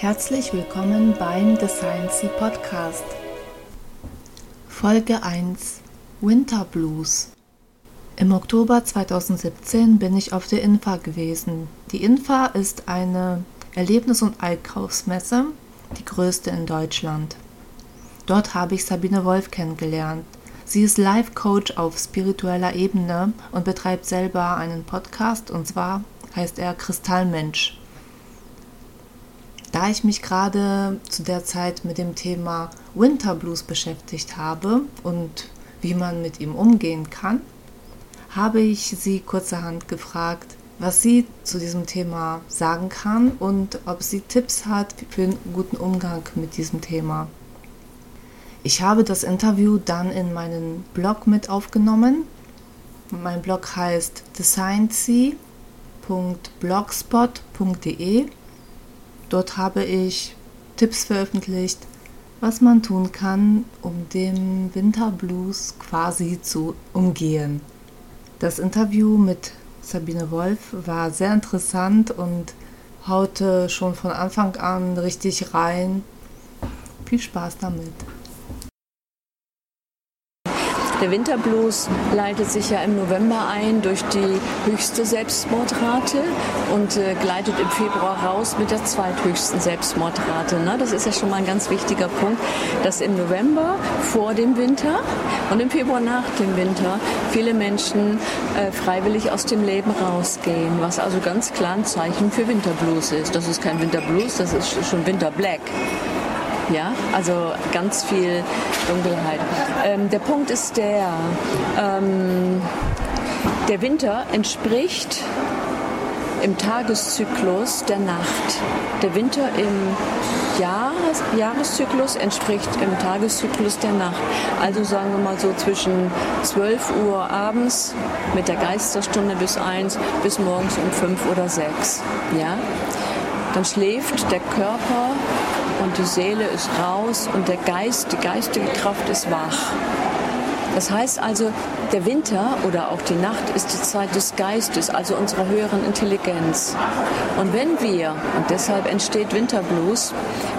Herzlich willkommen beim The Science Podcast. Folge 1 Winter Blues. Im Oktober 2017 bin ich auf der INFA gewesen. Die INFA ist eine Erlebnis- und Einkaufsmesse, die größte in Deutschland. Dort habe ich Sabine Wolf kennengelernt. Sie ist Life-Coach auf spiritueller Ebene und betreibt selber einen Podcast und zwar heißt er Kristallmensch. Da ich mich gerade zu der Zeit mit dem Thema Winter Blues beschäftigt habe und wie man mit ihm umgehen kann, habe ich sie kurzerhand gefragt, was sie zu diesem Thema sagen kann und ob sie Tipps hat für einen guten Umgang mit diesem Thema. Ich habe das Interview dann in meinen Blog mit aufgenommen. Mein Blog heißt thesciency.blogspot.de Dort habe ich Tipps veröffentlicht, was man tun kann, um den Winterblues quasi zu umgehen. Das Interview mit Sabine Wolf war sehr interessant und haute schon von Anfang an richtig rein. Viel Spaß damit. Der Winterblues leitet sich ja im November ein durch die höchste Selbstmordrate und äh, gleitet im Februar raus mit der zweithöchsten Selbstmordrate. Ne? Das ist ja schon mal ein ganz wichtiger Punkt, dass im November vor dem Winter und im Februar nach dem Winter viele Menschen äh, freiwillig aus dem Leben rausgehen, was also ganz klar ein Zeichen für Winterblues ist. Das ist kein Winterblues, das ist schon Winterblack. Ja, also ganz viel Dunkelheit. Ähm, der Punkt ist der, ähm, der Winter entspricht im Tageszyklus der Nacht. Der Winter im Jahres Jahreszyklus entspricht im Tageszyklus der Nacht. Also sagen wir mal so zwischen 12 Uhr abends mit der Geisterstunde bis 1 bis morgens um 5 oder 6. Ja? Dann schläft der Körper und die Seele ist raus und der Geist, die geistige Kraft ist wach. Das heißt also, der Winter oder auch die Nacht ist die Zeit des Geistes, also unserer höheren Intelligenz. Und wenn wir, und deshalb entsteht Winterblues,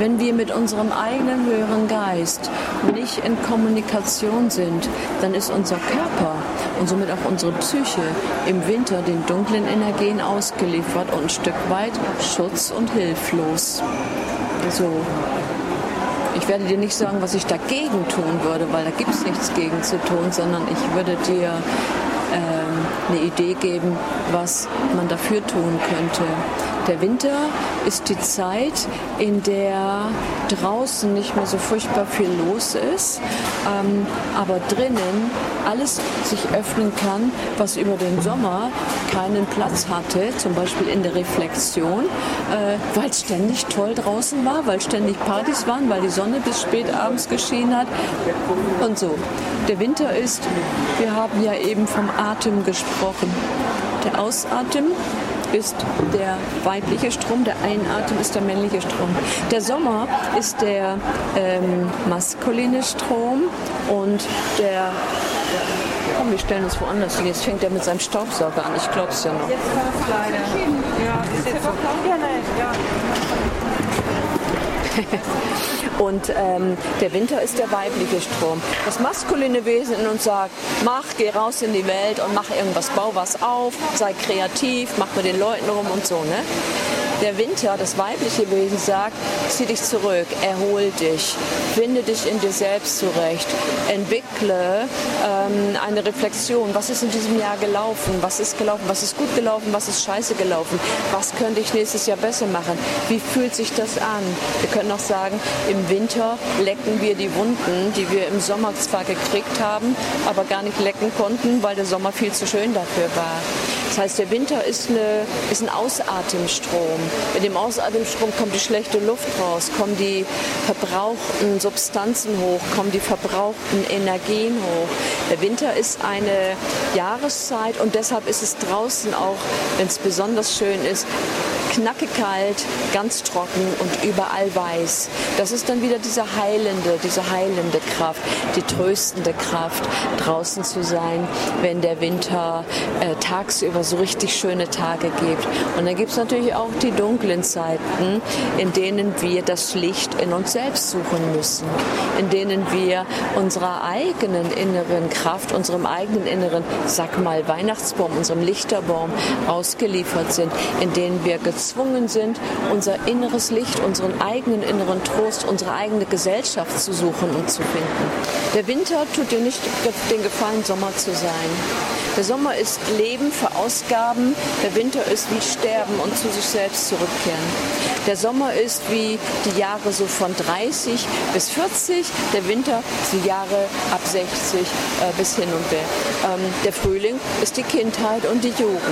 wenn wir mit unserem eigenen höheren Geist nicht in Kommunikation sind, dann ist unser Körper und somit auch unsere Psyche im Winter den dunklen Energien ausgeliefert und ein Stück weit schutz- und hilflos. So. Ich werde dir nicht sagen, was ich dagegen tun würde, weil da gibt es nichts gegen zu tun, sondern ich würde dir ähm, eine Idee geben, was man dafür tun könnte. Der Winter ist die Zeit, in der draußen nicht mehr so furchtbar viel los ist, ähm, aber drinnen alles sich öffnen kann, was über den Sommer keinen Platz hatte, zum Beispiel in der Reflexion, äh, weil es ständig toll draußen war, weil ständig Partys waren, weil die Sonne bis spät abends geschienen hat und so. Der Winter ist, wir haben ja eben vom Atem gesprochen. Der Ausatem ist der weibliche Strom, der Einatmen ist der männliche Strom. Der Sommer ist der ähm, maskuline Strom und der Komm, wir stellen uns woanders hin. Jetzt fängt er mit seinem Staubsauger an. Ich glaube es ja noch. Jetzt passt leider. Ja, ist jetzt so. Ja, nein, ja. Und ähm, der Winter ist der weibliche Strom. Das maskuline Wesen in uns sagt, mach, geh raus in die Welt und mach irgendwas, bau was auf, sei kreativ, mach mit den Leuten rum und so. Ne? Der Winter, das weibliche Wesen sagt, zieh dich zurück, erhol dich, finde dich in dir selbst zurecht, entwickle ähm, eine Reflexion. Was ist in diesem Jahr gelaufen? Was ist gelaufen? Was ist gut gelaufen? Was ist scheiße gelaufen? Was könnte ich nächstes Jahr besser machen? Wie fühlt sich das an? Wir können auch sagen, im Winter lecken wir die Wunden, die wir im Sommer zwar gekriegt haben, aber gar nicht lecken konnten, weil der Sommer viel zu schön dafür war. Das heißt, der Winter ist, eine, ist ein Ausatemstrom. Mit dem Ausatemstrom kommt die schlechte Luft raus, kommen die verbrauchten Substanzen hoch, kommen die verbrauchten Energien hoch. Der Winter ist eine Jahreszeit und deshalb ist es draußen auch, wenn es besonders schön ist, knackekalt, ganz trocken und überall weiß. Das ist dann wieder diese heilende, diese heilende Kraft, die tröstende Kraft, draußen zu sein, wenn der Winter äh, tagsüber so richtig schöne Tage gibt. Und dann gibt es natürlich auch die dunklen Zeiten, in denen wir das Licht in uns selbst suchen müssen, in denen wir unserer eigenen inneren Kraft, unserem eigenen inneren, sag mal, Weihnachtsbaum, unserem Lichterbaum ausgeliefert sind, in denen wir gezwungen sind, unser inneres Licht, unseren eigenen inneren Trost, unsere eigene Gesellschaft zu suchen und zu finden. Der Winter tut dir nicht den Gefallen, Sommer zu sein. Der Sommer ist Leben, Verausgaben, der Winter ist wie Sterben und zu sich selbst zurückkehren. Der Sommer ist wie die Jahre so von 30 bis 40, der Winter die Jahre ab 60 äh, bis hin und weg. Ähm, der Frühling ist die Kindheit und die Jugend.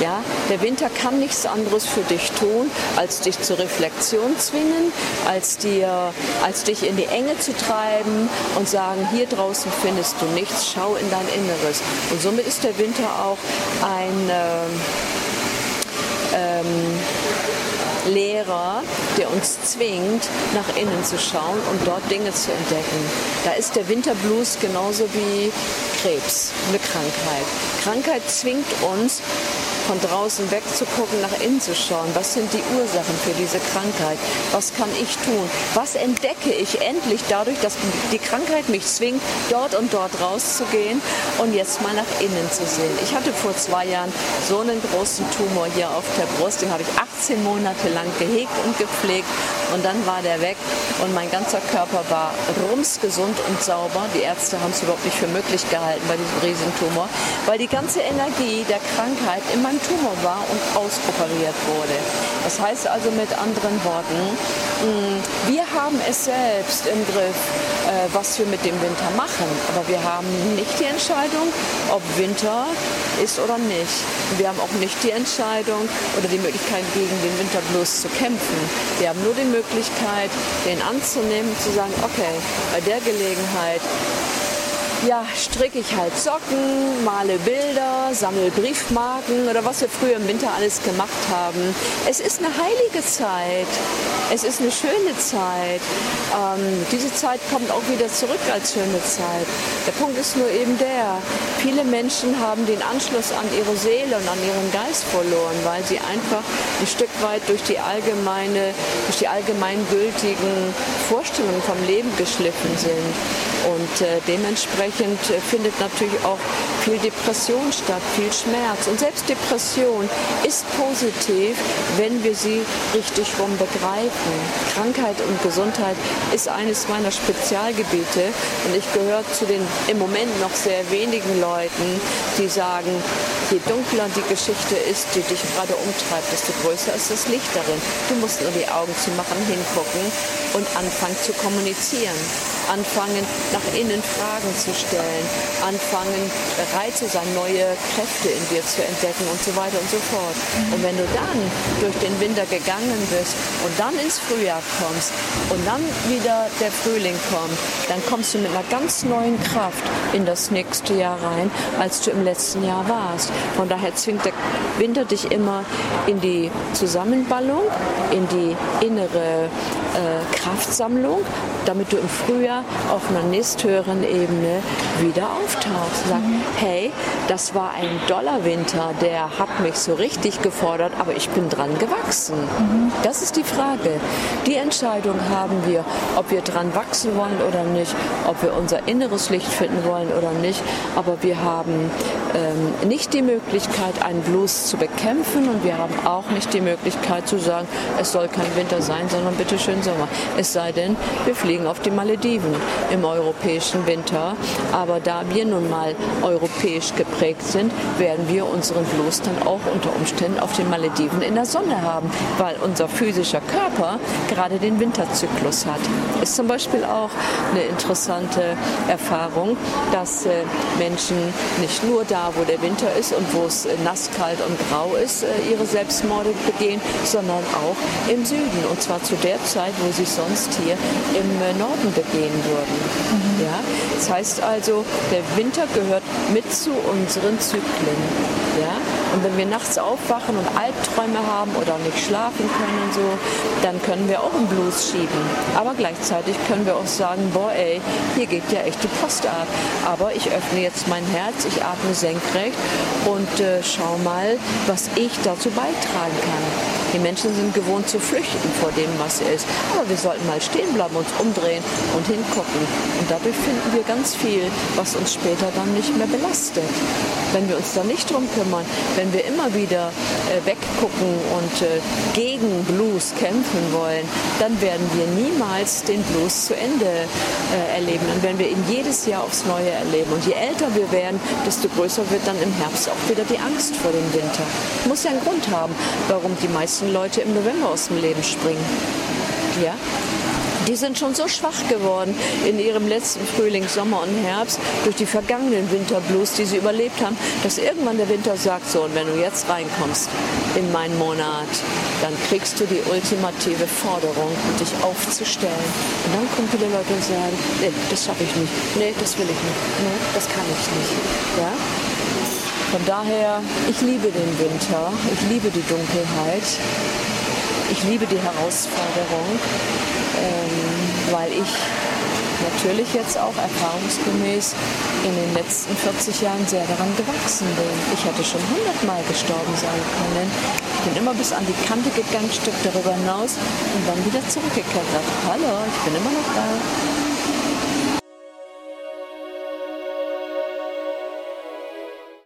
Ja? Der Winter kann nichts anderes für dich tun, als dich zur Reflexion zwingen, als, dir, als dich in die Enge zu treiben und sagen, hier draußen findest du nichts, schau in dein Inneres. Und somit ist der Winter auch ein... Äh, ähm, Lehrer, der uns zwingt, nach innen zu schauen und dort Dinge zu entdecken. Da ist der Winterblues genauso wie Krebs, eine Krankheit. Krankheit zwingt uns, von draußen wegzugucken, nach innen zu schauen. Was sind die Ursachen für diese Krankheit? Was kann ich tun? Was entdecke ich endlich dadurch, dass die Krankheit mich zwingt, dort und dort rauszugehen und jetzt mal nach innen zu sehen? Ich hatte vor zwei Jahren so einen großen Tumor hier auf der Brust, den habe ich 18 Monate lang gehegt und gepflegt und dann war der weg und mein ganzer Körper war rumsgesund und sauber. Die Ärzte haben es überhaupt nicht für möglich gehalten bei diesem Riesentumor, weil die ganze Energie der Krankheit in meinem ein Tumor war und ausoperiert wurde. Das heißt also mit anderen Worten, mm, wir haben es selbst im Griff, was wir mit dem Winter machen. Aber wir haben nicht die Entscheidung, ob Winter ist oder nicht. Wir haben auch nicht die Entscheidung oder die Möglichkeit, gegen den Winterblues zu kämpfen. Wir haben nur die Möglichkeit, den anzunehmen zu sagen, okay, bei der Gelegenheit ja, stricke ich halt Socken, male Bilder, sammle Briefmarken oder was wir früher im Winter alles gemacht haben. Es ist eine heilige Zeit. Es ist eine schöne Zeit. Ähm, diese Zeit kommt auch wieder zurück als schöne Zeit. Der Punkt ist nur eben der, viele Menschen haben den Anschluss an ihre Seele und an ihren Geist verloren, weil sie einfach ein Stück weit durch die allgemeine, durch die allgemeingültigen Vorstellungen vom Leben geschliffen sind. Und äh, dementsprechend äh, findet natürlich auch viel Depression statt, viel Schmerz. Und selbst Depression ist positiv, wenn wir sie richtig rum begreifen. Krankheit und Gesundheit ist eines meiner Spezialgebiete und ich gehöre zu den im Moment noch sehr wenigen Leuten, die sagen, je dunkler die Geschichte ist, die dich gerade umtreibt, desto größer ist das Licht darin. Du musst nur die Augen zu machen, hingucken und anfangen zu kommunizieren anfangen, nach innen Fragen zu stellen, anfangen, bereit zu sein, neue Kräfte in dir zu entdecken und so weiter und so fort. Und wenn du dann durch den Winter gegangen bist und dann ins Frühjahr kommst und dann wieder der Frühling kommt, dann kommst du mit einer ganz neuen Kraft in das nächste Jahr rein, als du im letzten Jahr warst. Von daher zwingt der Winter dich immer in die Zusammenballung, in die innere äh, Kraftsammlung, damit du im Frühjahr auf einer nächsthöheren Ebene wieder auftauchst. Sag, mhm. hey, das war ein Dollarwinter, der hat mich so richtig gefordert, aber ich bin dran gewachsen. Mhm. Das ist die Frage. Die Entscheidung haben wir, ob wir dran wachsen wollen oder nicht, ob wir unser inneres Licht finden wollen oder nicht. Aber wir haben ähm, nicht die Möglichkeit, einen Blues zu bekämpfen und wir haben auch nicht die Möglichkeit zu sagen, es soll kein Winter sein, sondern bitte schön Sommer. Es sei denn, wir fliegen auf die Malediven im europäischen Winter. Aber da wir nun mal europäisch geprägt sind, werden wir unseren Blues dann auch unter Umständen auf den Malediven in der Sonne haben, weil unser physischer Körper gerade den Winterzyklus hat. Ist zum Beispiel auch eine interessante Erfahrung, dass äh, Menschen nicht nur da, wo der Winter ist und wo es äh, nass, kalt und grau ist, äh, ihre Selbstmorde begehen, sondern auch im Süden. Und zwar zu der Zeit, wo sie sonst hier im Norden begehen würden. Mhm. Ja? Das heißt also, der Winter gehört mit zu unseren Zyklen. Ja? Und wenn wir nachts aufwachen und Albträume haben oder nicht schlafen können und so, dann können wir auch einen Blues schieben. Aber gleichzeitig können wir auch sagen, boah ey, hier geht ja echt die Post ab. Aber ich öffne jetzt mein Herz, ich atme senkrecht und äh, schau mal, was ich dazu beitragen kann. Die Menschen sind gewohnt zu flüchten vor dem, was ist. Aber wir sollten mal stehen bleiben, uns umdrehen und hingucken. Und dadurch finden wir ganz viel, was uns später dann nicht mehr belastet. Wenn wir uns da nicht drum kümmern, wenn wir immer wieder äh, weggucken und äh, gegen Blues kämpfen wollen, dann werden wir niemals den Blues zu Ende äh, erleben. Dann werden wir ihn jedes Jahr aufs Neue erleben. Und je älter wir werden, desto größer wird dann im Herbst auch wieder die Angst vor dem Winter. Muss ja einen Grund haben, warum die meisten Leute im November aus dem Leben springen. Ja? Die sind schon so schwach geworden in ihrem letzten Frühling, Sommer und Herbst durch die vergangenen Winterblues, die sie überlebt haben, dass irgendwann der Winter sagt, so, und wenn du jetzt reinkommst in meinen Monat, dann kriegst du die ultimative Forderung, dich aufzustellen. Und dann kommen viele Leute und sagen, nee, das schaffe ich nicht. Nee, das will ich nicht. Nee, das kann ich nicht. Ja? Von daher, ich liebe den Winter, ich liebe die Dunkelheit, ich liebe die Herausforderung ähm, weil ich natürlich jetzt auch erfahrungsgemäß in den letzten 40 Jahren sehr daran gewachsen bin. Ich hätte schon hundertmal gestorben sein können. Ich bin immer bis an die Kante gegangen, Stück darüber hinaus und dann wieder zurückgekehrt. Hallo, ich bin immer noch da.